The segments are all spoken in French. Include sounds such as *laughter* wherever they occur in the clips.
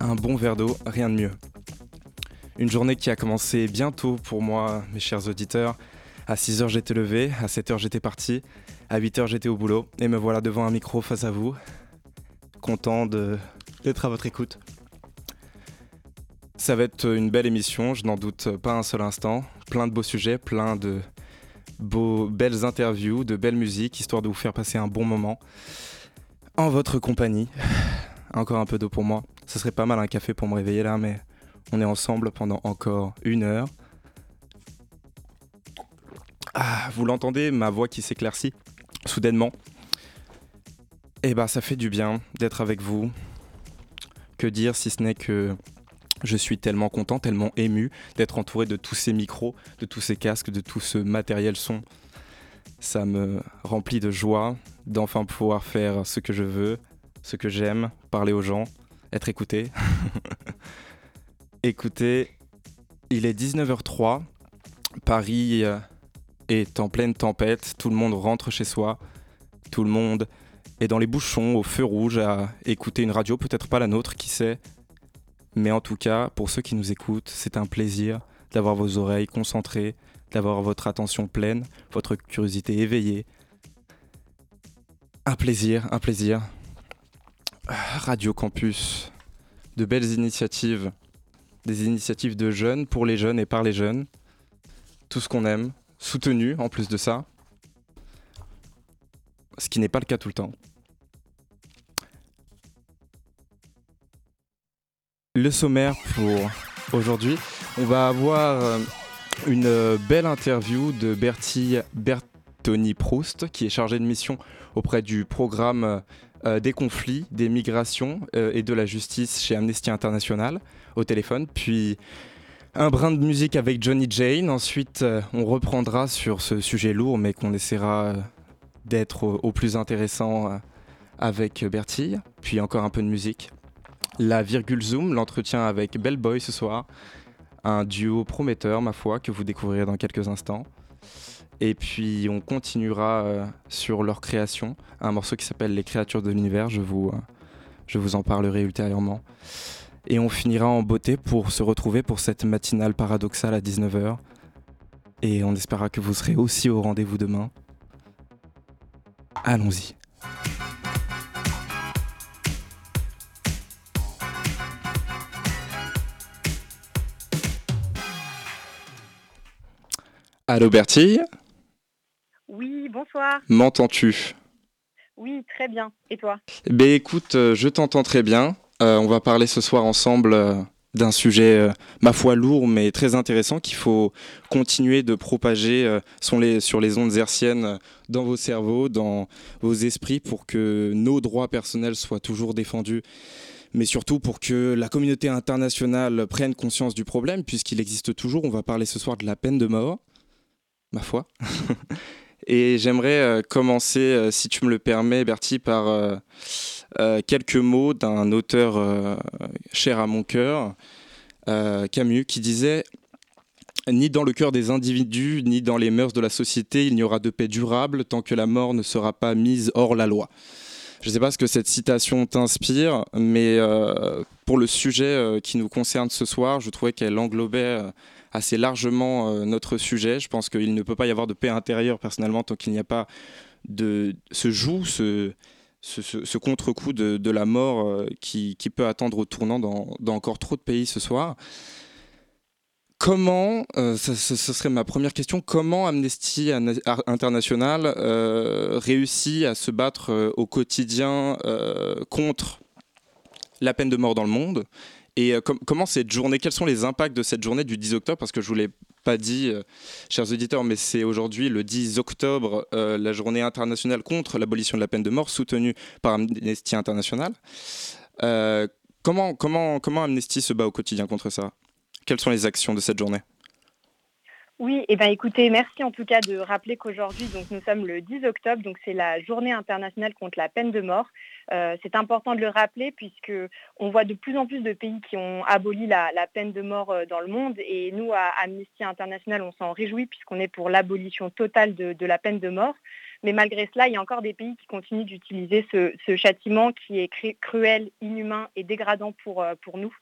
Un bon verre d'eau, rien de mieux. Une journée qui a commencé bientôt pour moi, mes chers auditeurs. À 6h j'étais levé, à 7h j'étais parti, à 8h j'étais au boulot, et me voilà devant un micro face à vous, content d'être à votre écoute. Ça va être une belle émission, je n'en doute pas un seul instant. Plein de beaux sujets, plein de belles interviews, de belles musiques, histoire de vous faire passer un bon moment en votre compagnie. *sighs* Encore un peu d'eau pour moi. Ce serait pas mal un café pour me réveiller là, mais on est ensemble pendant encore une heure. Ah, vous l'entendez, ma voix qui s'éclaircit soudainement. Eh bah ça fait du bien d'être avec vous. Que dire si ce n'est que je suis tellement content, tellement ému d'être entouré de tous ces micros, de tous ces casques, de tout ce matériel son. Ça me remplit de joie d'enfin pouvoir faire ce que je veux, ce que j'aime, parler aux gens, être écouté. *laughs* Écoutez, il est 19h03, Paris euh, est en pleine tempête, tout le monde rentre chez soi, tout le monde est dans les bouchons, au feu rouge, à écouter une radio, peut-être pas la nôtre, qui sait. Mais en tout cas, pour ceux qui nous écoutent, c'est un plaisir d'avoir vos oreilles concentrées, d'avoir votre attention pleine, votre curiosité éveillée. Un plaisir, un plaisir. Radio Campus, de belles initiatives, des initiatives de jeunes, pour les jeunes et par les jeunes. Tout ce qu'on aime, soutenu en plus de ça, ce qui n'est pas le cas tout le temps. Le sommaire pour aujourd'hui, on va avoir euh, une euh, belle interview de Bertie Bertoni Proust, qui est chargé de mission auprès du programme euh, des conflits, des migrations et de la justice chez Amnesty International au téléphone. Puis un brin de musique avec Johnny Jane. Ensuite, euh, on reprendra sur ce sujet lourd, mais qu'on essaiera euh, d'être au, plus intéressant euh, avec Bertille. Puis encore un peu de musique. La virgule zoom, l'entretien avec Bellboy ce soir. Un duo prometteur, ma foi, que vous découvrirez dans quelques instants. Et puis on continuera sur leur création, un morceau qui s'appelle Les créatures de l'univers, je vous, je vous en parlerai ultérieurement. Et on finira en beauté pour se retrouver pour cette matinale paradoxale à 19h. Et on espéra que vous serez aussi au rendez-vous demain. Allons-y. Allô Bertille? Oui, bonsoir. M'entends-tu? Oui, très bien. Et toi? Ben écoute, euh, je t'entends très bien. Euh, on va parler ce soir ensemble euh, d'un sujet, euh, ma foi, lourd mais très intéressant qu'il faut continuer de propager sur les, sur les ondes hertziennes dans vos cerveaux, dans vos esprits pour que nos droits personnels soient toujours défendus mais surtout pour que la communauté internationale prenne conscience du problème, puisqu'il existe toujours. On va parler ce soir de la peine de mort, ma foi. *laughs* Et j'aimerais commencer, si tu me le permets, Bertie, par euh, quelques mots d'un auteur euh, cher à mon cœur, euh, Camus, qui disait ni dans le cœur des individus, ni dans les mœurs de la société, il n'y aura de paix durable tant que la mort ne sera pas mise hors la loi. Je ne sais pas ce que cette citation t'inspire, mais pour le sujet qui nous concerne ce soir, je trouvais qu'elle englobait assez largement notre sujet. Je pense qu'il ne peut pas y avoir de paix intérieure personnellement tant qu'il n'y a pas de ce joue, ce, contre-coup de, la mort euh, qui, peut attendre au tournant dans, encore trop de pays ce soir. Comment, euh, ce, serait ma première question, comment Amnesty International euh, réussit à se battre au quotidien contre la peine de mort dans le monde et comment cette journée, quels sont les impacts de cette journée du 10 octobre? Parce que je voulais pas dit, euh, chers auditeurs, mais c'est aujourd'hui le 10 octobre, euh, la journée internationale contre l'abolition de la peine de mort, soutenue par Amnesty International. Euh, comment, comment, comment Amnesty se bat au quotidien contre ça? Quelles sont les actions de cette journée? Oui, et eh ben écoutez, merci en tout cas de rappeler qu'aujourd'hui, donc nous sommes le 10 octobre, donc c'est la journée internationale contre la peine de mort. Euh, c'est important de le rappeler puisque on voit de plus en plus de pays qui ont aboli la, peine de mort euh, dans le monde et nous à Amnesty International, on s'en réjouit puisqu'on est pour l'abolition totale de, la peine de mort. Mais malgré cela, il y a encore des pays qui continuent d'utiliser ce, châtiment qui est cruel, inhumain et dégradant pour, pour nous.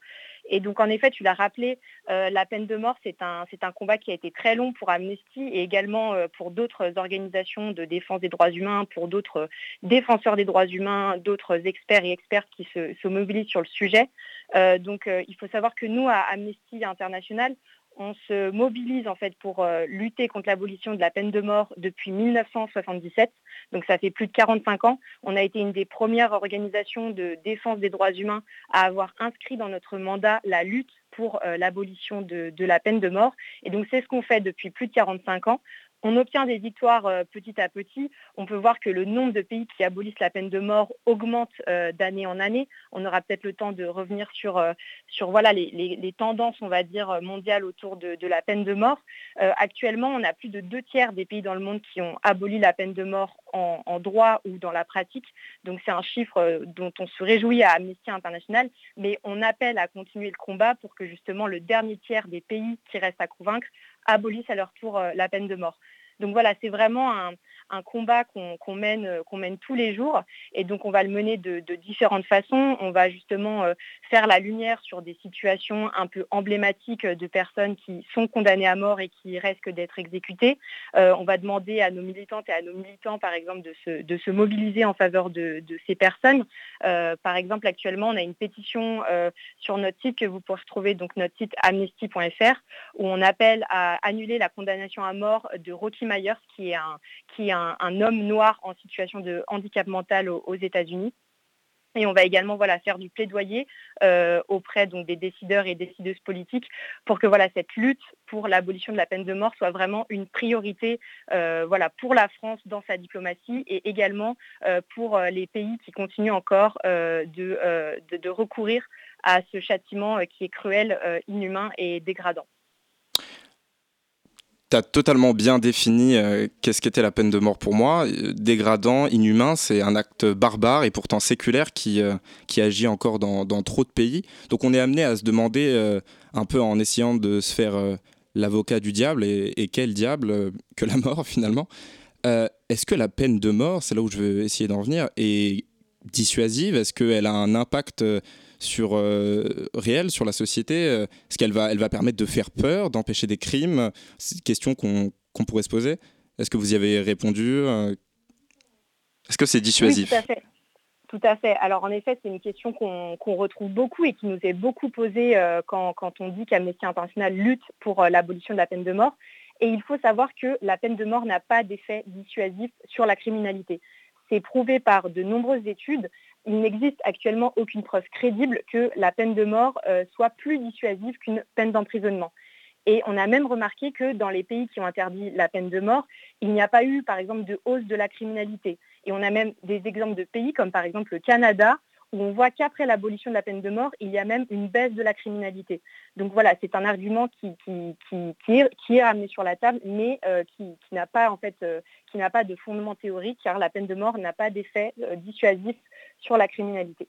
Et donc, en effet, tu l'as rappelé, euh, la peine de mort, c'est un, combat qui a été très long pour Amnesty et également euh, pour d'autres organisations de défense des droits humains, pour d'autres défenseurs des droits humains, d'autres experts et expertes qui se, mobilisent sur le sujet. Euh, donc, il faut savoir que nous, à Amnesty International, on se mobilise en fait pour euh, lutter contre l'abolition de la peine de mort depuis 1977. Donc ça fait plus de 45 ans. On a été une des premières organisations de défense des droits humains à avoir inscrit dans notre mandat la lutte pour euh, l'abolition de, de, la peine de mort. Et donc c'est ce qu'on fait depuis plus de 45 ans on obtient des victoires euh, petit à petit. On peut voir que le nombre de pays qui abolissent la peine de mort augmente euh, d'année en année. On aura peut-être le temps de revenir sur, euh, voilà, les, tendances, on va dire, mondiales autour de, la peine de mort. actuellement, on a plus de deux tiers des pays dans le monde qui ont aboli la peine de mort en, en droit ou dans la pratique. Donc c'est un chiffre dont on se réjouit à Amnesty International, mais on appelle à continuer le combat pour que justement le dernier tiers des pays qui restent à convaincre abolissent à leur tour la peine de mort. Donc voilà, c'est vraiment un, combat qu'on mène, euh, qu'on mène tous les jours. Et donc, on va le mener de, différentes façons. On va justement euh, faire la lumière sur des situations un peu emblématiques de personnes qui sont condamnées à mort et qui risquent d'être exécutées. Euh, on va demander à nos militantes et à nos militants, par exemple, de se, mobiliser en faveur de, ces personnes. par exemple, actuellement, on a une pétition sur notre site que vous pourrez trouver, donc notre site amnesty.fr, où on appelle à annuler la condamnation à mort de Rocky Myers, qui est un, homme noir en situation de handicap mental aux, États-Unis. Et on va également faire du plaidoyer euh, auprès des décideurs et décideuses politiques pour que cette lutte pour l'abolition de la peine de mort soit vraiment une priorité euh, pour la France dans sa diplomatie et également euh, pour les pays qui continuent encore de, recourir à ce châtiment qui est cruel, inhumain et dégradant tu as totalement bien défini euh, qu'est-ce qu'était la peine de mort pour moi. Euh, dégradant, inhumain, c'est un acte barbare et pourtant séculaire qui, euh, qui agit encore dans, dans, trop de pays. Donc on est amené à se demander, un peu en essayant de se faire l'avocat du diable, et, et, quel diable que la mort *laughs* finalement. Est-ce que la peine de mort, c'est là où je veux essayer d'en venir, est dissuasive? Est-ce qu'elle a un impact sur euh, sur la société euh, Est-ce qu'elle va, permettre de faire peur, d'empêcher des crimes C'est une question qu'on pourrait se poser. Est-ce que vous y avez répondu euh? Est-ce que c'est dissuasif? Tout, à fait. Alors en effet, c'est une question qu'on retrouve beaucoup et qui nous est beaucoup posée quand, quand, on dit qu'Amnesty International lutte pour l'abolition de la peine de mort. Et il faut savoir que la peine de mort n'a pas d'effet dissuasif sur la criminalité. C'est prouvé par de nombreuses études il n'existe actuellement aucune preuve crédible que la peine de mort euh, soit plus dissuasive qu'une peine d'emprisonnement. Et on a même remarqué que dans les pays qui ont interdit la peine de mort, il n'y a pas eu, par exemple, de hausse de la criminalité. Et on a même des exemples de pays comme, par exemple, le Canada, où on voit qu'après l'abolition de la peine de mort, il y a même une baisse de la criminalité. Donc voilà, c'est un argument qui, est, amené sur la table, mais euh, qui, n'a pas en fait, euh, qui n'a pas de fondement théorique, car la peine de mort n'a pas d'effet euh, dissuasif sur la criminalité.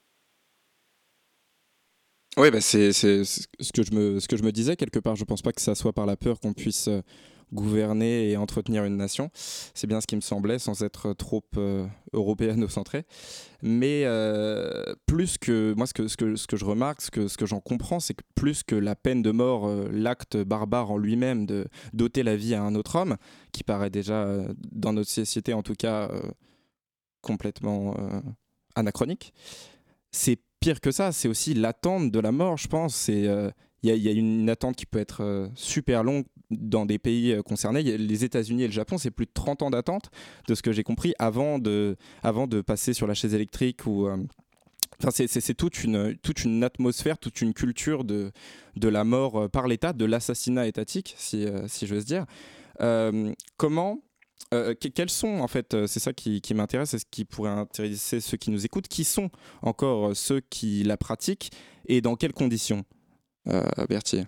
Oui, bah c'est ce, que je me, ce que je me disais quelque part. Je ne pense pas que ça soit par la peur qu'on puisse gouverner et entretenir une nation. C'est bien ce qui me semblait, sans être trop euh, européano-centré. Mais euh, plus que, moi, ce que, ce que, ce que je remarque, ce que, ce que j'en comprends, c'est que plus que la peine de mort, euh, l'acte barbare en lui-même de doter la vie à un autre homme, qui paraît déjà, dans notre société en tout cas, complètement anachronique, c'est pire que ça, c'est aussi l'attente de la mort, je pense. C'est il y, a une attente qui peut être super longue dans des pays euh, concernés. Les États-Unis et le Japon, c'est plus de 30 ans d'attente, de ce que j'ai compris, avant de, avant de passer sur la chaise électrique ou. Euh, enfin, c'est toute une, toute une atmosphère, toute une culture de, de la mort euh, par l'État, de l'assassinat étatique, si, si j'ose dire. comment, quels sont, en fait, c'est ça qui, qui m'intéresse et ce qui pourrait intéresser ceux qui nous écoutent, qui sont encore ceux qui la pratiquent et dans quelles conditions, Berthier?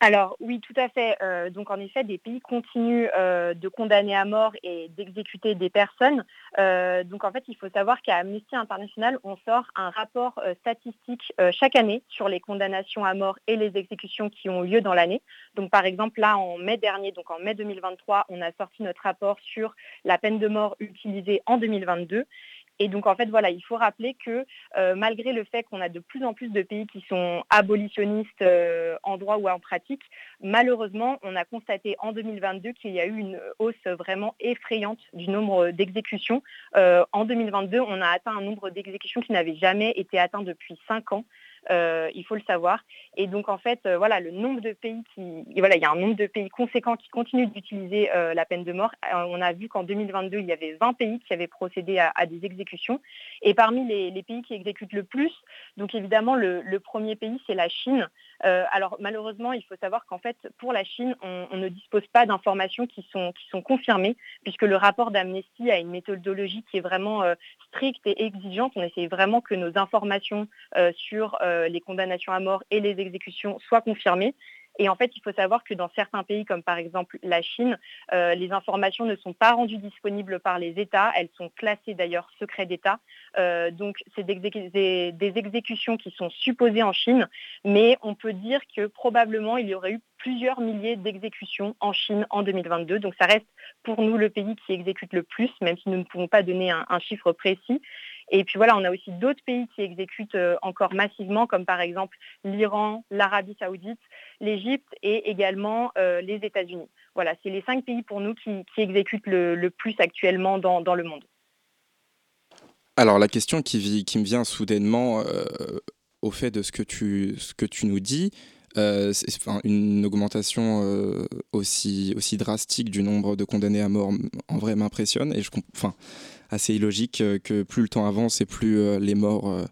Alors oui, tout à fait. Euh, donc en effet, des pays continuent euh, de condamner à mort et d'exécuter des personnes. Euh, donc en fait, il faut savoir qu'à Amnesty International, on sort un rapport statistique chaque année sur les condamnations à mort et les exécutions qui ont lieu dans l'année. Donc par exemple, là, en mai dernier, donc en mai 2023, on a sorti notre rapport sur la peine de mort utilisée en 2022. Et donc, en fait, voilà, il faut rappeler que euh, malgré le fait qu'on a de plus en plus de pays qui sont abolitionnistes euh, en droit ou en pratique, malheureusement, on a constaté en 2022 qu'il y a eu une hausse vraiment effrayante du nombre d'exécutions. Euh, en 2022, on a atteint un nombre d'exécutions qui n'avait jamais été atteint depuis cinq ans. Euh, il faut le savoir. Et donc en fait, euh, voilà, le nombre de pays qui, voilà, il y a un nombre de pays conséquents qui continuent d'utiliser euh, la peine de mort. on a vu qu'en 2022, il y avait 20 pays qui avaient procédé à, des exécutions. Et parmi les, pays qui exécutent le plus, donc évidemment, le, premier pays, c'est la Chine. Alors malheureusement, il faut savoir qu'en fait, pour la Chine, on, ne dispose pas d'informations qui sont, confirmées, puisque le rapport d'Amnesty a une méthodologie qui est vraiment stricte et exigeante. On essaie vraiment que nos informations sur euh, les condamnations à mort et les exécutions soient confirmées. Et en fait, il faut savoir que dans certains pays, comme par exemple la Chine, euh, les informations ne sont pas rendues disponibles par les États. Elles sont classées d'ailleurs secret d'État. Euh, donc, c'est des, des, exécutions qui sont supposées en Chine, mais on peut dire que probablement il y aurait eu plusieurs milliers d'exécutions en Chine en 2022. Donc, ça reste pour nous le pays qui exécute le plus, même si nous ne pouvons pas donner un chiffre précis. Et puis voilà, on a aussi d'autres pays qui exécutent euh, encore massivement, comme par exemple l'Iran, l'Arabie saoudite, l'Égypte et également euh, les États-Unis. Voilà, c'est les cinq pays pour nous qui, exécutent le, plus actuellement dans, le monde. Alors la question qui, qui me vient soudainement euh, au fait de ce que tu, nous dis, une augmentation aussi, aussi drastique du nombre de condamnés à mort en vrai m'impressionne et je enfin assez illogique euh, que plus le temps avance et plus euh, les morts euh,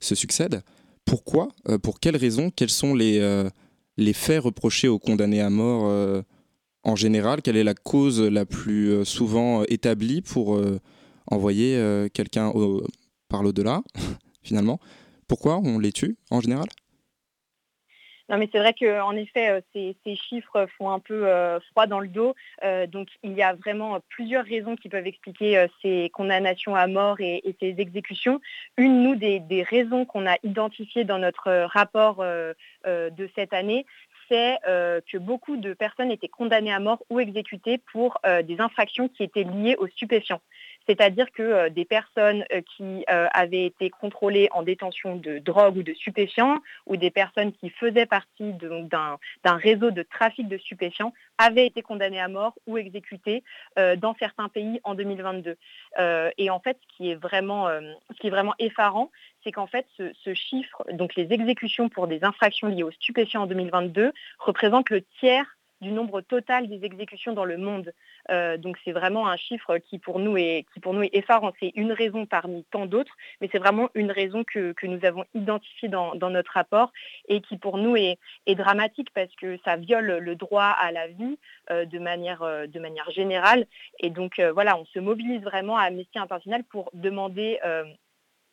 se succèdent. Pourquoi Pour quelles raisons Quels sont les, les faits reprochés aux condamnés à mort en général? Quelle est la cause la plus souvent établie pour envoyer quelqu'un par l'au-delà, *laughs* finalement? Pourquoi on les tue en général? Non, mais c'est vrai qu'en effet, euh, ces, chiffres font un peu euh, froid dans le dos. Euh, donc, il y a vraiment plusieurs raisons qui peuvent expliquer ces condamnations à mort et, ces exécutions. Une, nous, des, raisons qu'on a identifiées dans notre rapport de cette année, c'est que beaucoup de personnes étaient condamnées à mort ou exécutées pour des infractions qui étaient liées aux stupéfiants c'est-à-dire que euh, des personnes euh, qui euh, avaient été contrôlées en détention de drogue ou de stupéfiants, ou des personnes qui faisaient partie d'un réseau de trafic de stupéfiants, avaient été condamnées à mort ou exécutées dans certains pays en 2022. et en fait, ce qui est vraiment, effarant, c'est qu'en fait, ce, ce, chiffre, donc les exécutions pour des infractions liées aux stupéfiants en 2022, représente le tiers du nombre total des exécutions dans le monde. Euh, donc c'est vraiment un chiffre qui pour nous est, qui pour nous effarant. C'est une raison parmi tant d'autres, mais c'est vraiment une raison que, nous avons identifiée dans, notre rapport et qui pour nous est, dramatique parce que ça viole le droit à la vie euh, de, manière, euh, de manière générale. Et donc voilà, on se mobilise vraiment à Amnesty International pour demander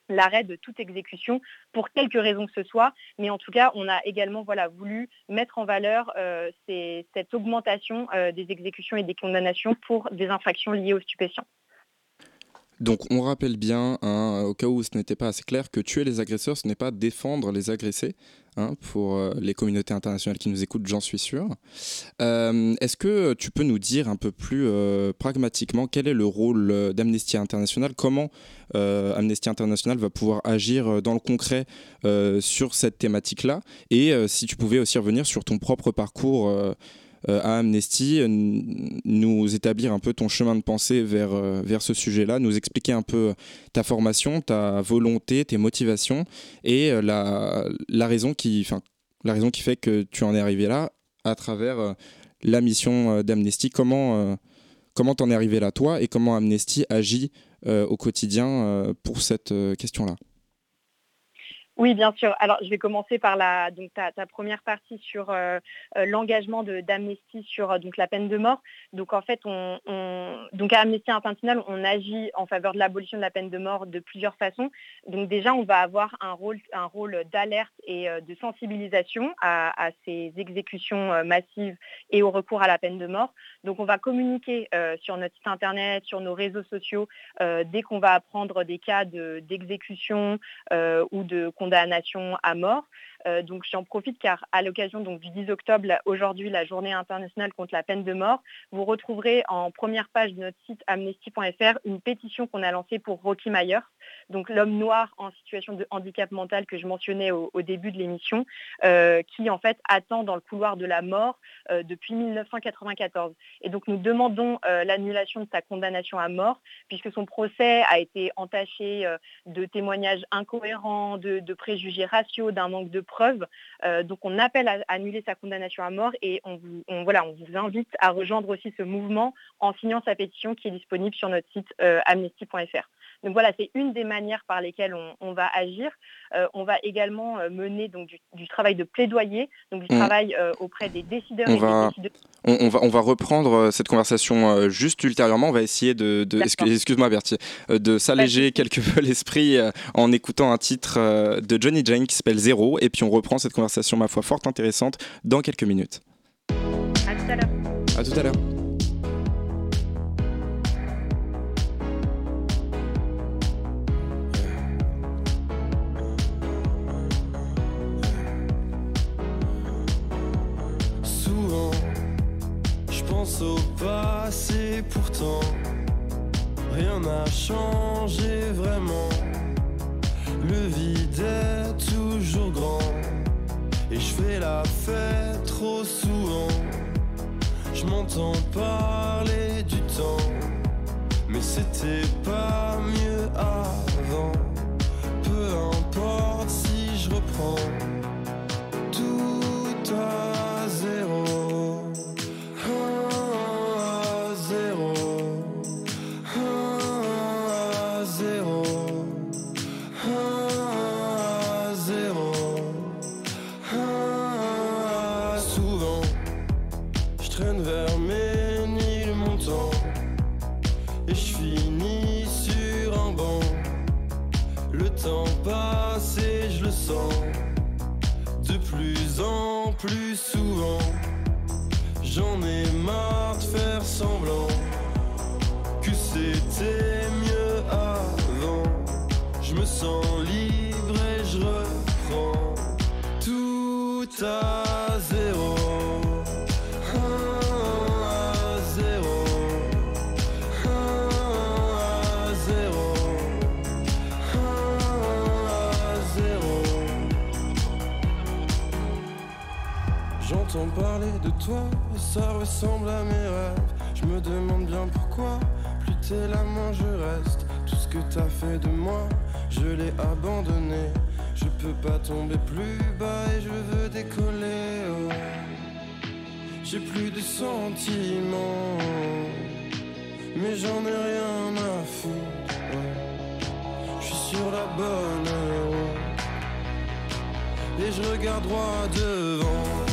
l'arrêt de toute exécution pour quelque raison que ce soit. Mais en tout cas, on a également voulu mettre en valeur euh, cette augmentation euh, des exécutions et des condamnations pour des infractions liées aux stupéfiants. Donc on rappelle bien, hein, au cas où ce n'était pas assez clair, que tuer les agresseurs, ce n'est pas défendre les agressés, hein, pour euh, les communautés internationales qui nous écoutent, j'en suis sûr. Euh, est-ce que tu peux nous dire un peu plus euh, pragmatiquement quel est le rôle d'Amnesty International? Comment Amnesty International va pouvoir agir dans le concret sur cette thématique-là? Et si tu pouvais aussi revenir sur ton propre parcours à Amnesty, euh, nous établir un peu ton chemin de pensée vers, euh, vers ce sujet-là, nous expliquer un peu ta formation, ta volonté, tes motivations et la, la, raison qui, la fait que tu en es arrivé là à travers la mission d'Amnesty. Comment comment t'en es arrivé là toi et comment Amnesty agit au quotidien pour cette question-là? Oui, bien sûr. Alors, je vais commencer par la, ta, première partie sur euh, euh, l'engagement d'Amnesty sur euh, la peine de mort. Donc, en fait, on, donc, à Amnesty International, on agit en faveur de l'abolition de la peine de mort de plusieurs façons. Donc, déjà, on va avoir un rôle d'alerte et de sensibilisation à, ces exécutions massives et au recours à la peine de mort. Donc, on va communiquer sur notre site Internet, sur nos réseaux sociaux, dès qu'on va apprendre des cas d'exécution ou de condamnation à mort. Euh, donc j'en profite car à l'occasion du 10 octobre, aujourd'hui la journée internationale contre la peine de mort, vous retrouverez en première page de notre site amnesty.fr une pétition qu'on a lancée pour Rocky Myers, donc l'homme noir en situation de handicap mental que je mentionnais au, début de l'émission, euh, qui en fait attend dans le couloir de la mort euh, depuis 1994. Et donc nous demandons l'annulation de sa condamnation à mort puisque son procès a été entaché de témoignages incohérents, de, préjugés raciaux, d'un manque de. Euh, donc on appelle à, annuler sa condamnation à mort et on vous, invite à rejoindre aussi ce mouvement en signant sa pétition qui est disponible sur notre site euh, amnesty.fr. Donc voilà, c'est une des manières par lesquelles on, va agir. Euh, on va également mener donc, du, travail de plaidoyer, donc du mmh. travail auprès des décideurs. On, va, On, va, on va reprendre cette conversation juste ultérieurement. On va essayer de, excuse-moi Berthier, de s'alléger quelque peu *laughs* l'esprit en écoutant un titre de Johnny Jane qui s'appelle Zéro. Et puis on reprend cette conversation, ma foi, fort intéressante dans quelques minutes. À tout à l'heure. À tout à l'heure. Au passé, pourtant, rien n'a changé vraiment. Le vide est toujours grand et je fais la fête trop souvent. Je m'entends parler du temps, mais c'était pas mieux avant. Peu importe si je reprends plus souvent. J'en ai marre de faire semblant que c'était mieux avant. Je me sens libre et je reprends tout à parler de toi, ça ressemble à mes rêves. Je me demande bien pourquoi, plus t'es là, moins je reste. Tout ce que t'as fait de moi, je l'ai abandonné. Je peux pas tomber plus bas et je veux décoller. Oh. J'ai plus de sentiments, mais j'en ai rien à foutre. Je suis sur la bonne route et je regarde droit devant.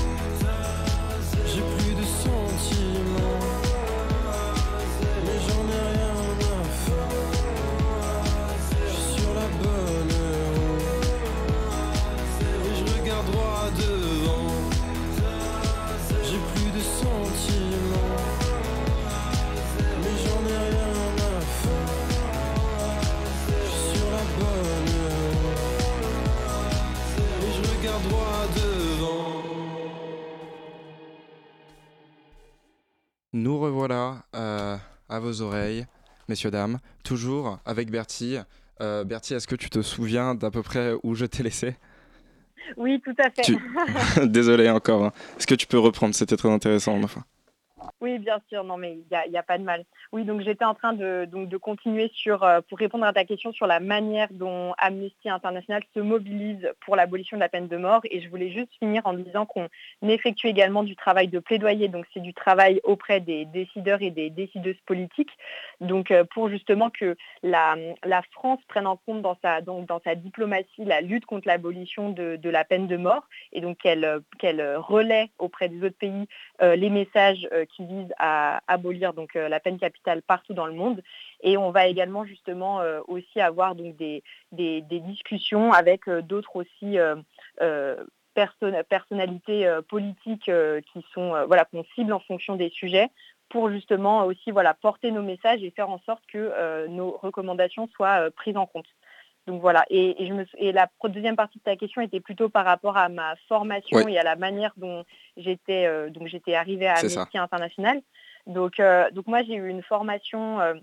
Vos oreilles, messieurs, dames, toujours avec Bertie. Euh, Bertie, est-ce que tu te souviens d'à peu près où je t'ai laissé? Oui, tout à fait. *laughs* Désolé encore. Hein. Est-ce que tu peux reprendre? C'était très intéressant, ma Oui, bien sûr, non mais il n'y a, pas de mal. Oui, donc j'étais en train de, donc, de continuer sur, euh, pour répondre à ta question sur la manière dont Amnesty International se mobilise pour l'abolition de la peine de mort. Et je voulais juste finir en disant qu'on effectue également du travail de plaidoyer, donc c'est du travail auprès des décideurs et des décideuses politiques, donc euh, pour justement que la, France prenne en compte dans sa, donc, dans sa diplomatie la lutte contre l'abolition de, la peine de mort et donc qu'elle qu'elle relaie auprès des autres pays euh, les messages qui à abolir donc, euh, la peine capitale partout dans le monde. Et on va également justement euh, aussi avoir donc, des, discussions avec euh, d'autres aussi personnalités politiques qui sont voilà qu'on cible en fonction des sujets pour justement aussi voilà porter nos messages et faire en sorte que nos recommandations soient prises en compte. Donc voilà, et, je me, et la deuxième partie de ta question était plutôt par rapport à ma formation et à la manière dont j'étais euh, j'étais arrivée à Amnesty International. Donc, euh, donc moi j'ai eu une formation euh,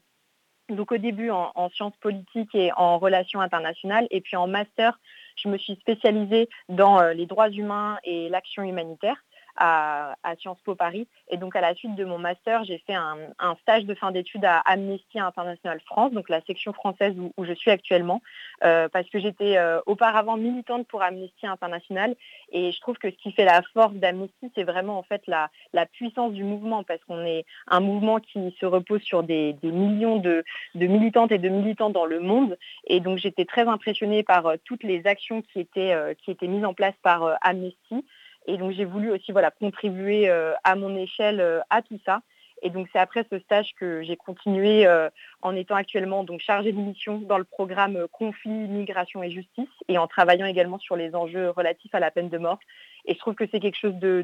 donc au début en, en, sciences politiques et en relations internationales, et puis en master, je me suis spécialisée dans les droits humains et l'action humanitaire à, Sciences Po Paris. Et donc à la suite de mon master, j'ai fait un, stage de fin d'études à Amnesty International France, donc la section française où, je suis actuellement, euh, parce que j'étais euh, auparavant militante pour Amnesty International. Et je trouve que ce qui fait la force d'Amnesty, c'est vraiment en fait la, puissance du mouvement, parce qu'on est un mouvement qui se repose sur des, millions de, militantes et de militants dans le monde. Et donc j'étais très impressionnée par euh, toutes les actions qui étaient, qui étaient mises en place par Amnesty. Et donc j'ai voulu aussi contribuer euh, à mon échelle euh, à tout ça. Et donc c'est après ce stage que j'ai continué euh, en étant actuellement chargée de mission dans le programme Conflit, Migration et Justice et en travaillant également sur les enjeux relatifs à la peine de mort. Et je trouve que c'est quelque chose de,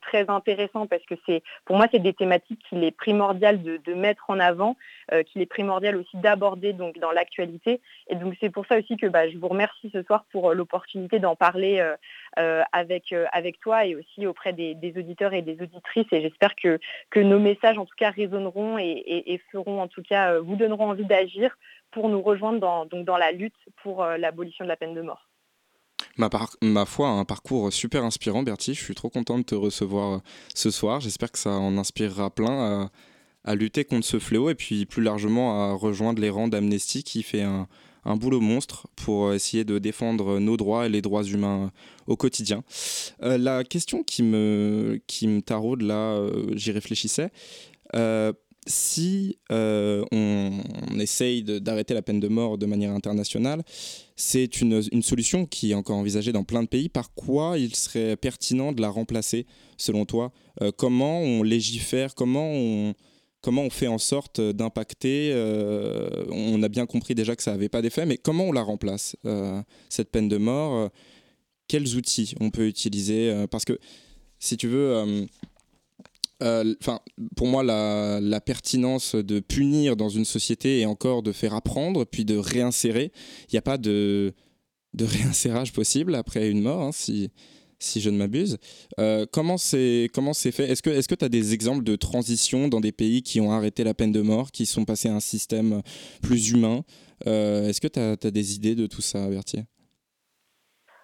très intéressant parce que c'est, pour moi, c'est des thématiques qu'il est primordial de, mettre en avant, euh, qu'il est primordial aussi d'aborder donc dans l'actualité. Et donc c'est pour ça aussi que bah, je vous remercie ce soir pour euh, l'opportunité d'en parler euh, avec, toi et aussi auprès des, auditeurs et des auditrices. Et j'espère que, nos messages en tout cas résonneront et, feront en tout cas, vous donneront envie d'agir pour nous rejoindre dans la lutte pour l'abolition de la peine de mort. Ma, foi, un parcours super inspirant, Bertie. Je suis trop content de te recevoir euh, ce soir. J'espère que ça en inspirera plein à, lutter contre ce fléau et puis plus largement à rejoindre les rangs d'Amnesty qui fait un, boulot monstre pour essayer de défendre nos droits et les droits humains au quotidien. Euh, la question qui me, qui me taraude là, euh, j'y réfléchissais si euh, on, essaye d'arrêter la peine de mort de manière internationale, c'est une, solution qui est encore envisagée dans plein de pays. Par quoi il serait pertinent de la remplacer, selon toi? Euh, Comment on légifère? Comment on, comment on fait en sorte d'impacter? Euh, On a bien compris déjà que ça n'avait pas d'effet, mais comment on la remplace, cette peine de mort? Quels outils on peut utiliser Parce que, si tu veux euh, enfin, pour moi, la, pertinence de punir dans une société et encore de faire apprendre, puis de réinsérer. Il n'y a pas de, *laughs* réinsérage possible après une mort, hein, si, si je ne m'abuse. Euh, comment c'est fait? Est-ce que tu as des exemples de transition dans des pays qui ont arrêté la peine de mort, qui sont passés à un système plus humain? Euh, Est-ce que tu as, as, des idées de tout ça, Berthier?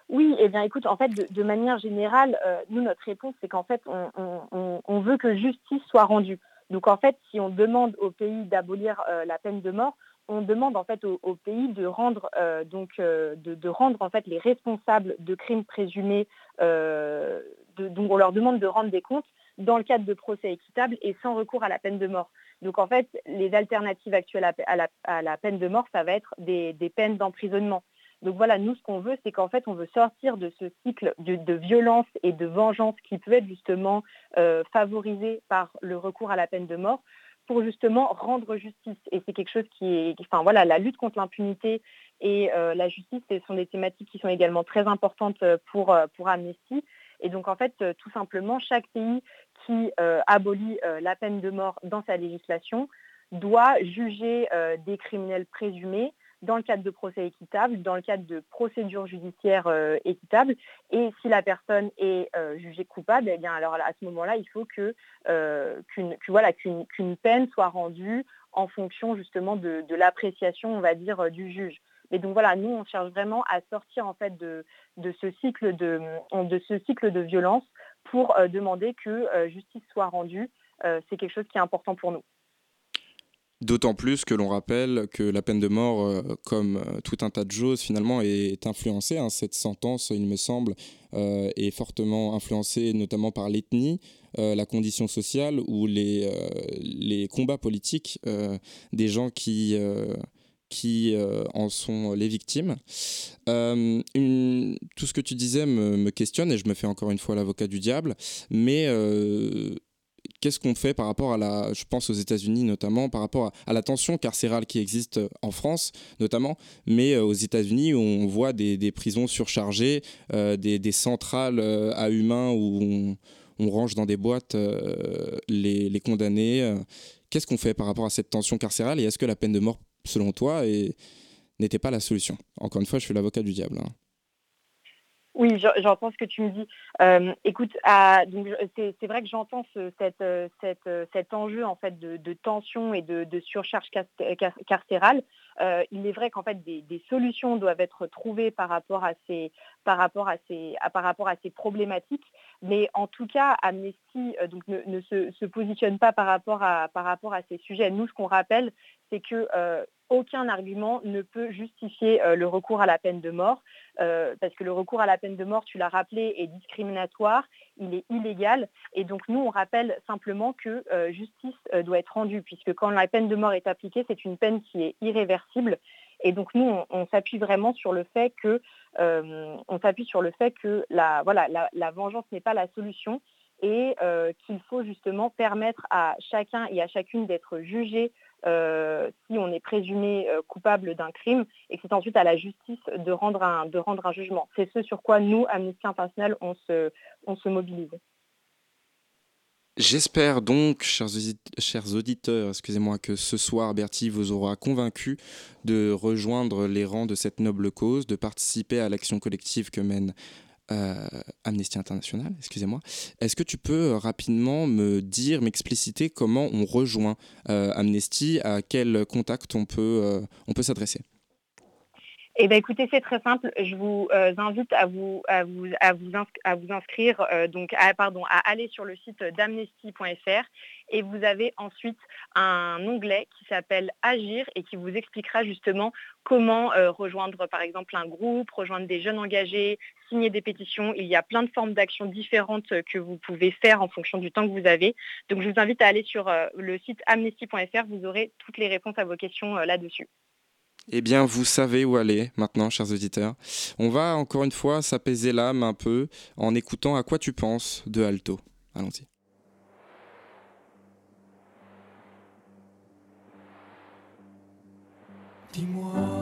Oui, eh bien écoute, en fait, de, manière générale, euh, nous, notre réponse, c'est qu'en fait, on, veut que justice soit rendue. Donc en fait, si on demande au pays d'abolir euh, la peine de mort, on demande en fait au, pays de rendre euh, de, rendre en fait les responsables de crimes présumés, on leur demande de rendre des comptes dans le cadre de procès équitables et sans recours à la peine de mort. Donc en fait, les alternatives actuelles à, la, peine de mort, ça va être des peines d'emprisonnement. Donc voilà, nous, ce qu'on veut, c'est qu'en fait, on veut sortir de ce cycle de, violence et de vengeance qui peut être justement euh, favorisé par le recours à la peine de mort pour justement rendre justice. Et c'est quelque chose qui est, enfin voilà, la lutte contre l'impunité et euh, la justice, ce sont des thématiques qui sont également très importantes euh, pour, pour Amnesty. Et donc en fait, tout simplement, chaque pays qui abolit la peine de mort dans sa législation doit juger des criminels présumés dans le cadre de procès équitables, dans le cadre de procédures judiciaires euh, équitables. Et si la personne est euh, jugée coupable, eh bien alors à ce moment-là, il faut euh, qu'une peine soit rendue en fonction justement de, l'appréciation, on va dire, du juge. Et donc voilà, nous on cherche vraiment à sortir en fait de ce cycle de violence pour demander que justice soit rendue c'est quelque chose qui est important pour nous. D'autant plus que l'on rappelle que la peine de mort, euh, comme euh, tout un tas de choses, finalement, est influencée. Hein. Cette sentence, il me semble, euh, est fortement influencée notamment par l'ethnie, la condition sociale ou les, combats politiques des gens qui, en sont les victimes. Tout ce que tu disais me, me, questionne et je me fais encore une fois l'avocat du diable, mais qu'est-ce qu'on fait par rapport à la, je pense aux États-Unis notamment, par rapport à, la tension carcérale qui existe en France notamment, mais euh, aux États-Unis on voit des, prisons surchargées, euh, des, centrales euh, à humains où on, range dans des boîtes les, les, condamnés. Qu'est-ce qu'on fait par rapport à cette tension carcérale et est-ce que la peine de mort, selon toi, n'était pas la solution? Encore une fois, je suis l'avocat du diable. Hein. Oui, j'entends ce que tu me dis. Euh, écoute, c'est vrai que j'entends euh, euh, cet enjeu en fait de, tension et de, surcharge carcérale. il est vrai qu'en fait des, solutions doivent être trouvées par rapport à ces, problématiques. Mais en tout cas, Amnesty donc, ne, se, positionne pas par rapport à ces sujets. Nous, ce qu'on rappelle, c'est que aucun argument ne peut justifier le recours à la peine de mort. Euh, parce que le recours à la peine de mort, tu l'as rappelé, est discriminatoire, il est illégal. Et donc nous, on rappelle simplement que euh, justice euh, doit être rendue, puisque quand la peine de mort est appliquée, c'est une peine qui est irréversible. Et donc nous, on, s'appuie vraiment sur le fait que, la, la vengeance n'est pas la solution et qu'il faut justement permettre à chacun et à chacune d'être jugé euh, si on est présumé euh, coupable d'un crime et que c'est ensuite à la justice de rendre un, de rendre un jugement. C'est ce sur quoi nous, Amnesty International, on se, on se mobilise. J'espère donc, chers, chers auditeurs, excusez-moi, que ce soir, Bertie vous aura convaincu de rejoindre les rangs de cette noble cause, de participer à l'action collective que mène euh, Amnesty International, excusez-moi. Est-ce que tu peux euh, rapidement me dire, m'expliciter comment on rejoint euh, Amnesty, à quel contact on peut, on peut s'adresser? Eh bien, écoutez, c'est très simple. Je vous invite à vous, à vous, à inscrire, donc, à, aller sur le site d'amnesty.fr et vous avez ensuite un onglet qui s'appelle Agir et qui vous expliquera justement comment euh, rejoindre par exemple un groupe, rejoindre des jeunes engagés, signer des pétitions. Il y a plein de formes d'actions différentes que vous pouvez faire en fonction du temps que vous avez. Donc je vous invite à aller sur euh, le site amnesty.fr, vous aurez toutes les réponses à vos questions euh, là-dessus. Eh bien, vous savez où aller maintenant, chers auditeurs. On va encore une fois s'apaiser l'âme un peu en écoutant À quoi tu penses de Alto. Allons-y. Dis-moi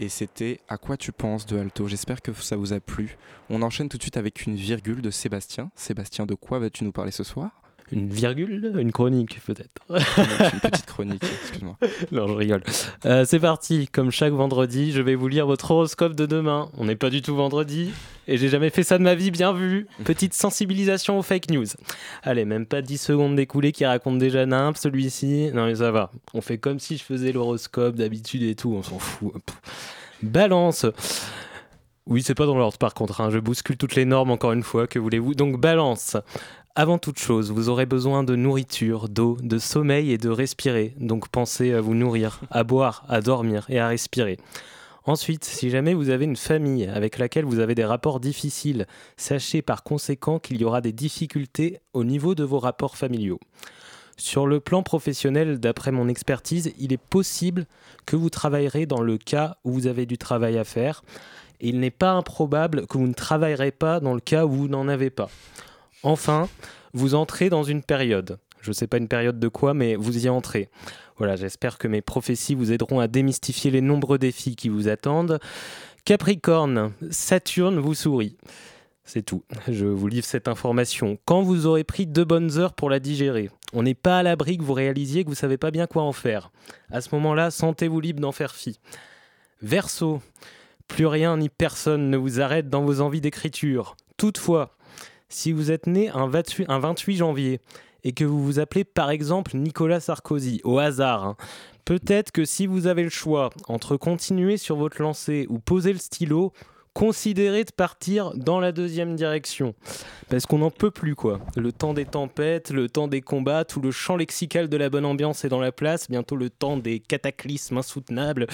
et c'était À quoi tu penses de Alto. J'espère que ça vous a plu. On enchaîne tout de suite avec une virgule de Sébastien. Sébastien, de quoi vas-tu nous parler ce soir? Une virgule Une chronique, peut-être. une petite chronique, excuse-moi. *laughs* Non, je rigole. Euh, c'est parti. Comme chaque vendredi, je vais vous lire votre horoscope de demain. On n'est pas du tout vendredi. Et j'ai jamais fait ça de ma vie, bien vu. Petite sensibilisation aux fake news. Allez, même pas 10 secondes d'écoulé qui raconte déjà nimp, celui-ci. Non, mais ça va. On fait comme si je faisais l'horoscope d'habitude et tout. On s'en fout. Balance. Oui, c'est pas dans l'ordre par contre. Hein. Je bouscule toutes les normes encore une fois. Que voulez-vous Donc, balance. Avant toute chose, vous aurez besoin de nourriture, d'eau, de sommeil et de respirer. Donc pensez à vous nourrir, à boire, à dormir et à respirer. Ensuite, si jamais vous avez une famille avec laquelle vous avez des rapports difficiles, sachez par conséquent qu'il y aura des difficultés au niveau de vos rapports familiaux. Sur le plan professionnel, d'après mon expertise, il est possible que vous travaillerez dans le cas où vous avez du travail à faire. Il n'est pas improbable que vous ne travaillerez pas dans le cas où vous n'en avez pas. Enfin, vous entrez dans une période. Je ne sais pas une période de quoi, mais vous y entrez. Voilà, j'espère que mes prophéties vous aideront à démystifier les nombreux défis qui vous attendent. Capricorne, Saturne vous sourit. C'est tout. Je vous livre cette information. Quand vous aurez pris deux bonnes heures pour la digérer, on n'est pas à l'abri que vous réalisiez que vous savez pas bien quoi en faire. À ce moment-là, sentez-vous libre d'en faire fi. Verseau, plus rien ni personne ne vous arrête dans vos envies d'écriture. Toutefois, si vous êtes né un 28, janvier et que vous vous appelez par exemple Nicolas Sarkozy, au hasard, hein, peut-être que si vous avez le choix entre continuer sur votre lancée ou poser le stylo, considérer de partir dans la deuxième direction. Parce qu'on n'en peut plus, quoi. Le temps des tempêtes, le temps des combats, tout le champ lexical de la bonne ambiance est dans la place, bientôt le temps des cataclysmes insoutenables,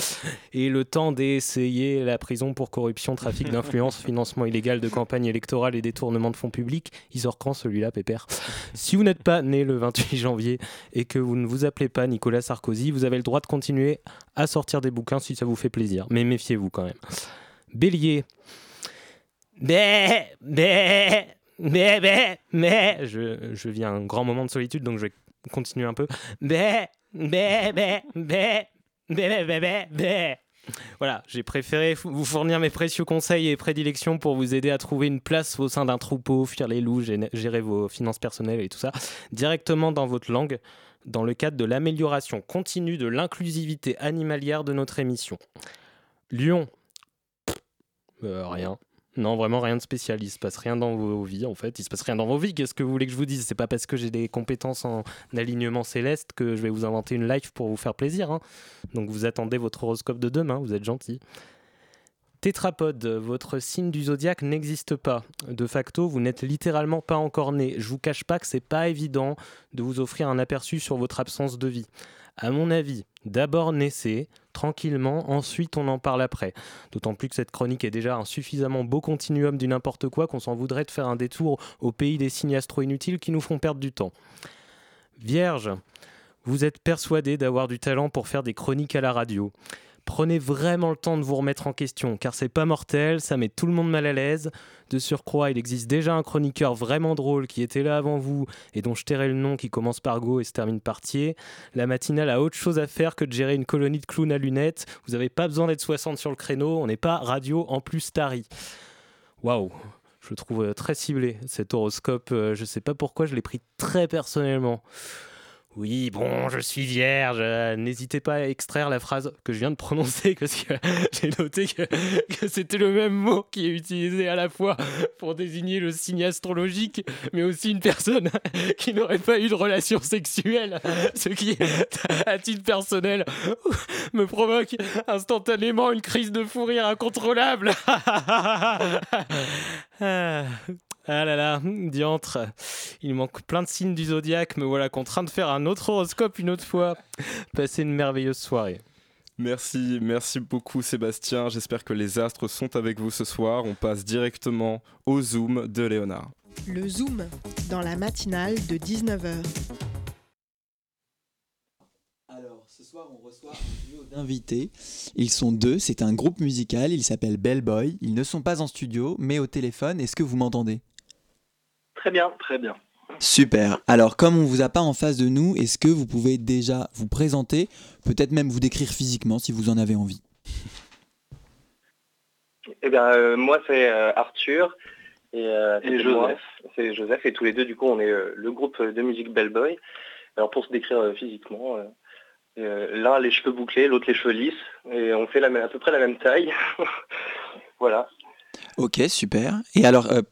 et le temps d'essayer la prison pour corruption, trafic d'influence, financement illégal de campagne électorale et détournement de fonds publics. Il sort celui-là, Pépère Si vous n'êtes pas né le 28 janvier et que vous ne vous appelez pas Nicolas Sarkozy, vous avez le droit de continuer à sortir des bouquins si ça vous fait plaisir. Mais méfiez-vous quand même. Bélier. Mais, mais, mais, mais, mais. Je, je vis un grand moment de solitude, donc je vais continuer un peu. Mais, mais, mais, mais, mais, mais, mais, mais. Voilà, j'ai préféré vous fournir mes précieux conseils et prédilections pour vous aider à trouver une place au sein d'un troupeau, fuir les loups, gérer vos finances personnelles et tout ça, directement dans votre langue, dans le cadre de l'amélioration continue de l'inclusivité animalière de notre émission. Lion, euh, rien. Non, vraiment rien de spécial. Il se passe rien dans vos vies, en fait. Il se passe rien dans vos vies. Qu'est-ce que vous voulez que je vous dise? C'est pas parce que j'ai des compétences en alignement céleste que je vais vous inventer une life pour vous faire plaisir. Hein. Donc vous attendez votre horoscope de demain. Vous êtes gentil. Tétrapode, votre signe du zodiaque n'existe pas. De facto, vous n'êtes littéralement pas encore né. Je vous cache pas que c'est pas évident de vous offrir un aperçu sur votre absence de vie. À mon avis, d'abord naissez, tranquillement, ensuite on en parle après. D'autant plus que cette chronique est déjà un suffisamment beau continuum du n'importe quoi qu'on s'en voudrait de faire un détour au pays des signes astro inutiles qui nous font perdre du temps. Vierge, vous êtes persuadé d'avoir du talent pour faire des chroniques à la radio prenez vraiment le temps de vous remettre en question, car c'est pas mortel, ça met tout le monde mal à l'aise. De surcroît, il existe déjà un chroniqueur vraiment drôle qui était là avant vous et dont je tairai le nom qui commence par Go et se termine par Thier. La matinale a autre chose à faire que de gérer une colonie de clowns à lunettes. Vous n'avez pas besoin d'être 60 sur le créneau, on n'est pas radio en plus tari. Waouh! Je le trouve euh, très ciblé cet horoscope. Euh, je sais pas pourquoi je l'ai pris très personnellement. Oui, bon, je suis vierge. N'hésitez pas à extraire la phrase que je viens de prononcer parce que *laughs* j'ai noté que, c'était le même mot qui est utilisé à la fois pour désigner le signe astrologique, mais aussi une personne *laughs* qui n'aurait pas eu de relation sexuelle. *laughs* Ce qui, à titre personnel, me provoque instantanément une crise de fou rire incontrôlable. Ah. Là là, *laughs* diantre. Il manque plein de signes du zodiaque, me voilà contraint de faire un autre horoscope une autre fois. Passez une merveilleuse soirée. Merci, merci beaucoup Sébastien. J'espère que les astres sont avec vous ce soir. On passe directement au Zoom de Léonard. Le Zoom, dans la matinale de 19h. Alors, ce soir, on reçoit un duo d'invités. Ils sont deux, c'est un groupe musical, ils s'appellent Bellboy. Ils ne sont pas en studio, mais au téléphone. Est-ce que vous m'entendez? Très bien, très bien. Super. Alors, comme on ne vous a pas en face de nous, est-ce que vous pouvez déjà vous présenter, peut-être même vous décrire physiquement si vous en avez envie? Eh bien, euh, moi, c'est euh, Arthur et, euh, Et. Joseph. C'est Joseph et tous les deux, du coup, on est euh, le groupe de musique Bellboy. Alors, pour se décrire euh, physiquement, euh, euh, l'un les cheveux bouclés, l'autre les cheveux lisses, et on fait la même- à peu près la même taille. *laughs* voilà. Ok, super. Et alors, euh,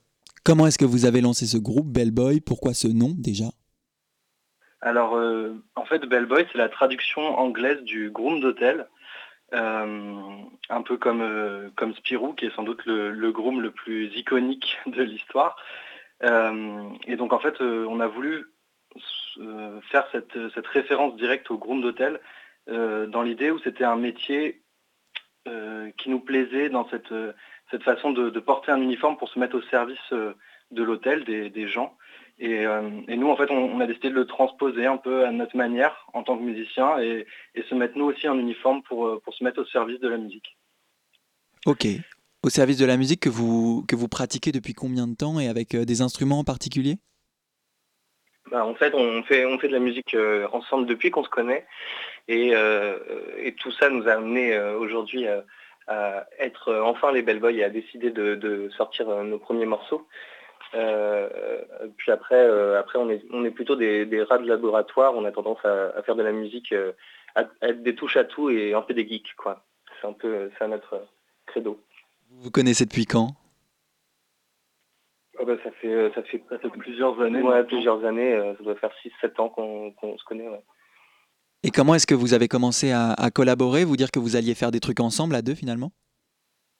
comment est-ce que vous avez lancé ce groupe Bellboy Pourquoi ce nom déjà? Alors, euh, en fait, Bellboy, c'est la traduction anglaise du groom d'hôtel. Euh, un peu comme, euh, comme Spirou, qui est sans doute le, groom le plus iconique de l'histoire. Et donc, en fait, on a voulu faire cette, référence directe au groom d'hôtel dans l'idée où c'était un métier qui nous plaisait dans cette, cette façon de, de porter un uniforme pour se mettre au service euh, de l'hôtel, des, des gens. Et, euh, et nous, en fait, on, on a décidé de le transposer un peu à notre manière en tant que musicien et, et se mettre nous aussi en uniforme pour, euh, pour se mettre au service de la musique. Ok. Au service de la musique que vous, que vous pratiquez depuis combien de temps et avec des instruments en particulier? Bah, en fait, on fait, on fait de la musique euh, ensemble depuis qu'on se connaît. Et, euh, et tout ça nous a amené aujourd'hui à, à être euh, enfin les Bellboys et à décider de, de sortir euh, nos premiers morceaux. Euh, puis après, euh, après on, est, on est plutôt des, des rats de laboratoire. On a tendance à, à faire de la musique, euh, à, à être des touches à tout et un peu des geeks. quoi. C'est un peu ça notre credo. Vous vous connaissez depuis quand? Ah bah, ça, fait, euh, ça fait Ça fait plusieurs années. ouais, plusieurs années. euh, Ça doit faire 6-7 ans qu'on se connaît. ouais. Et comment est-ce que vous avez commencé à, collaborer Vous dire que vous alliez faire des trucs ensemble à deux finalement?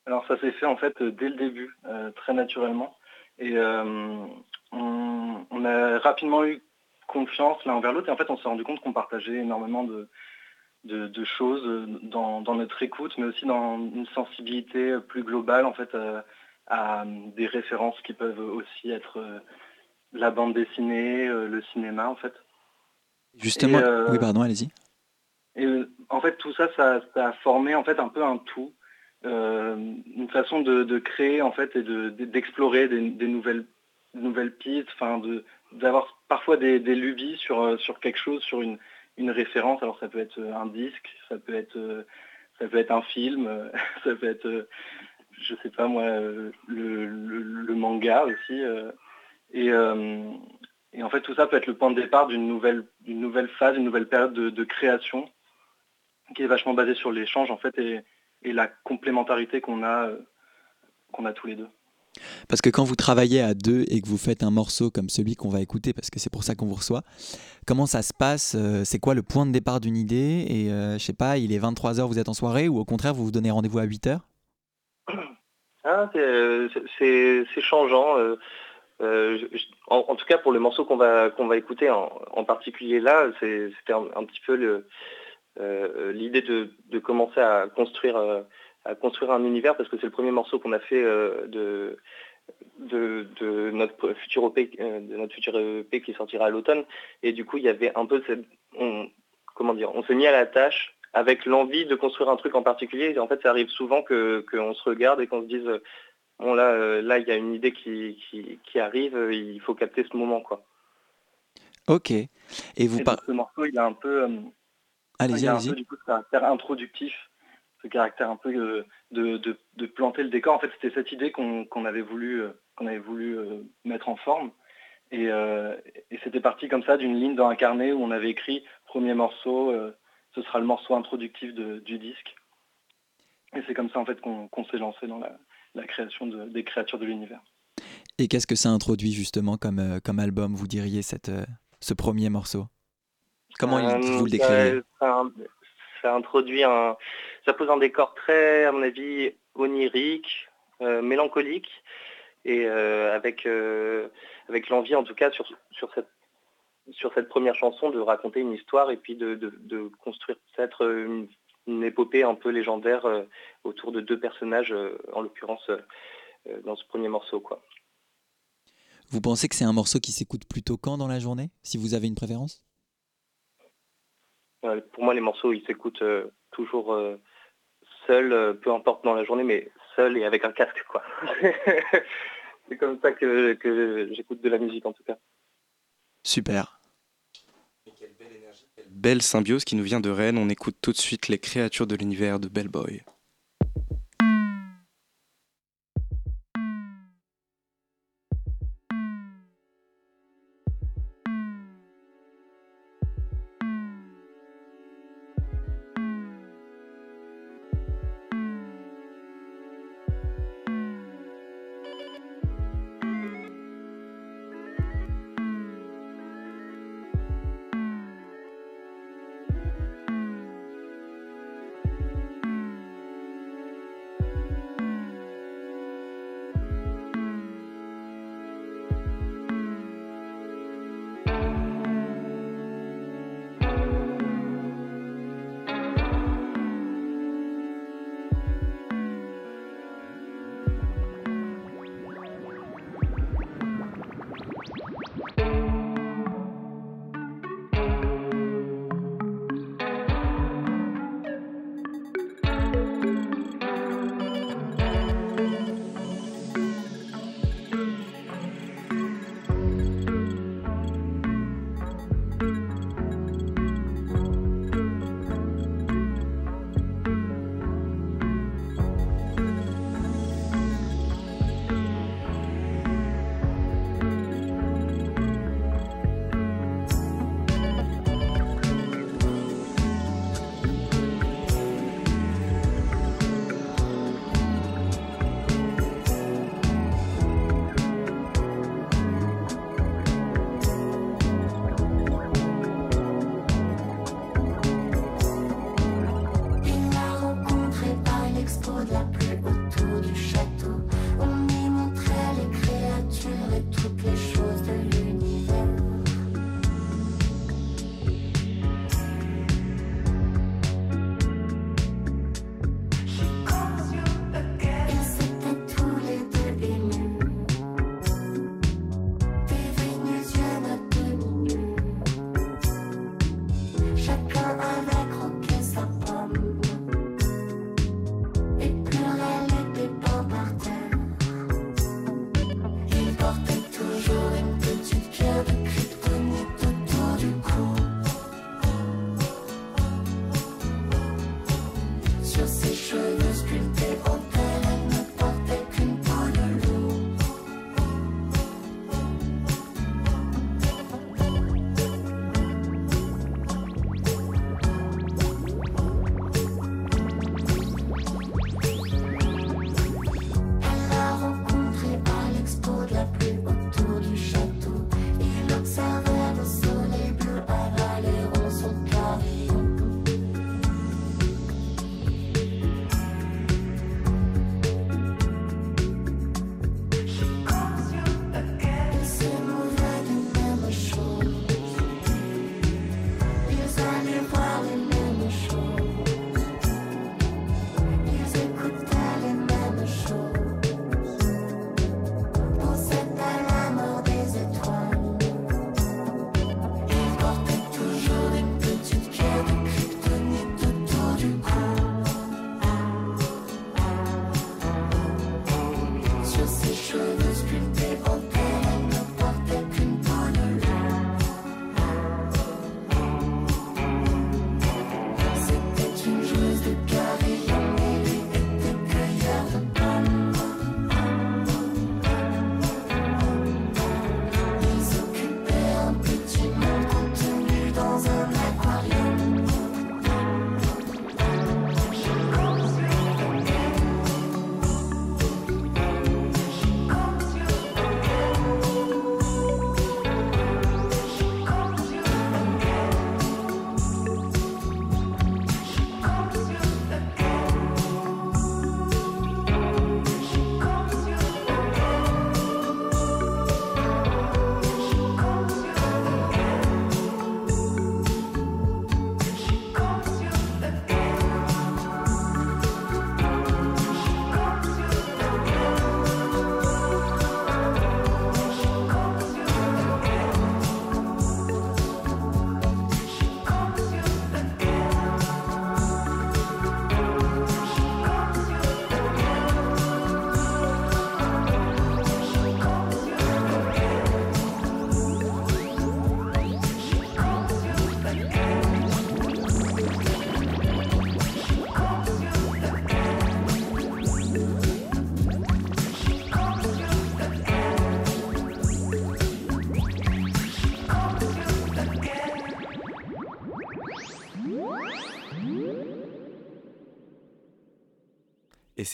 Alors ça s'est fait en fait euh, dès le début, euh, très naturellement. Et euh, on, a rapidement eu confiance l'un envers l'autre et en fait on s'est rendu compte qu'on partageait énormément de, choses dans, notre écoute, mais aussi dans une sensibilité plus globale en fait à des références qui peuvent aussi être la bande dessinée, le cinéma en fait. Justement. Et, euh, Oui, pardon, allez-y. Et en fait, tout ça, ça, ça a formé en fait un peu un tout, euh, une façon de, de créer en fait et de- de- d'explorer des, des nouvelles, nouvelles pistes, enfin de d'avoir parfois des, des lubies sur euh, sur quelque chose, sur une, une référence. Alors ça peut être un disque, ça peut être ça peut être un film, *laughs* ça peut être je sais pas moi le, le, le manga aussi. euh, et, euh, et en fait, tout ça peut être le point de départ d'une nouvelle, d'une nouvelle phase, une nouvelle période de, de création qui est vachement basée sur l'échange en fait et, et la complémentarité qu'on a, euh, qu'on a tous les deux. Parce que quand vous travaillez à deux et que vous faites un morceau comme celui qu'on va écouter, parce que c'est pour ça qu'on vous reçoit, comment ça se passe euh, C'est quoi le point de départ d'une idée Et euh, je sais pas, il est 23h, vous êtes en soirée ou au contraire, vous vous donnez rendez-vous à 8h Ah, c'est- euh, c'est c'est changeant. Euh, en, tout cas, pour le morceau qu'on va, qu'on va écouter en, particulier là, c'était un, petit peu euh, l'idée de, commencer à construire, euh, à construire un univers parce que c'est le premier morceau qu'on a fait de, de, notre futur EP, de notre futur EP qui sortira à l'automne. Et du coup, il y avait un peu cette, on, comment dire, on s'est mis à la tâche avec l'envie de construire un truc en particulier. Et en fait, ça arrive souvent que qu'on se regarde et qu'on se dise, bon là, euh, là, il y a une idée qui, qui, qui arrive, euh, il faut capter ce moment, quoi. Ok. Et vous ce morceau, il a un peu, euh, Allez-y, il a un allez-y. peu du coup ce caractère introductif, ce caractère un peu euh, de, de, de planter le décor. En fait, c'était cette idée qu'on avait voulu, euh, qu'on avait voulu euh, mettre en forme. Et, euh, et c'était parti comme ça d'une ligne dans un carnet où on avait écrit premier morceau, euh, ce sera le morceau introductif de- du disque. Et c'est comme ça en fait qu'on qu'on s'est lancé dans la, la création de- des créatures de l'univers. Et qu'est-ce que ça introduit justement comme, euh, comme album, vous diriez, cette, euh, ce premier morceau? Comment il- Euh, vous le décririez? ça, ça introduit un, ça pose un décor très, à mon avis, onirique, euh, mélancolique, et euh, avec euh, avec l'envie, en tout cas, sur sur cette sur cette première chanson, de raconter une histoire et puis de, de, de construire peut-être une, une épopée un peu légendaire euh, autour de deux personnages, euh, en l'occurrence euh, dans ce premier morceau, quoi. Vous pensez que c'est un morceau qui s'écoute plutôt quand dans la journée Si vous avez une préférence? Euh, pour moi, les morceaux, ils s'écoutent euh, toujours euh, seuls, euh, peu importe dans la journée, mais seuls et avec un casque, quoi. *laughs* c'est comme ça que, que j'écoute de la musique, en tout cas. Super. Belle symbiose qui nous vient de Rennes. On écoute tout de suite les créatures de l'univers de Bellboy.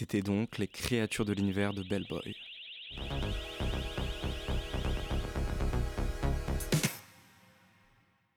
C'était donc les créatures de l'univers de Bellboy.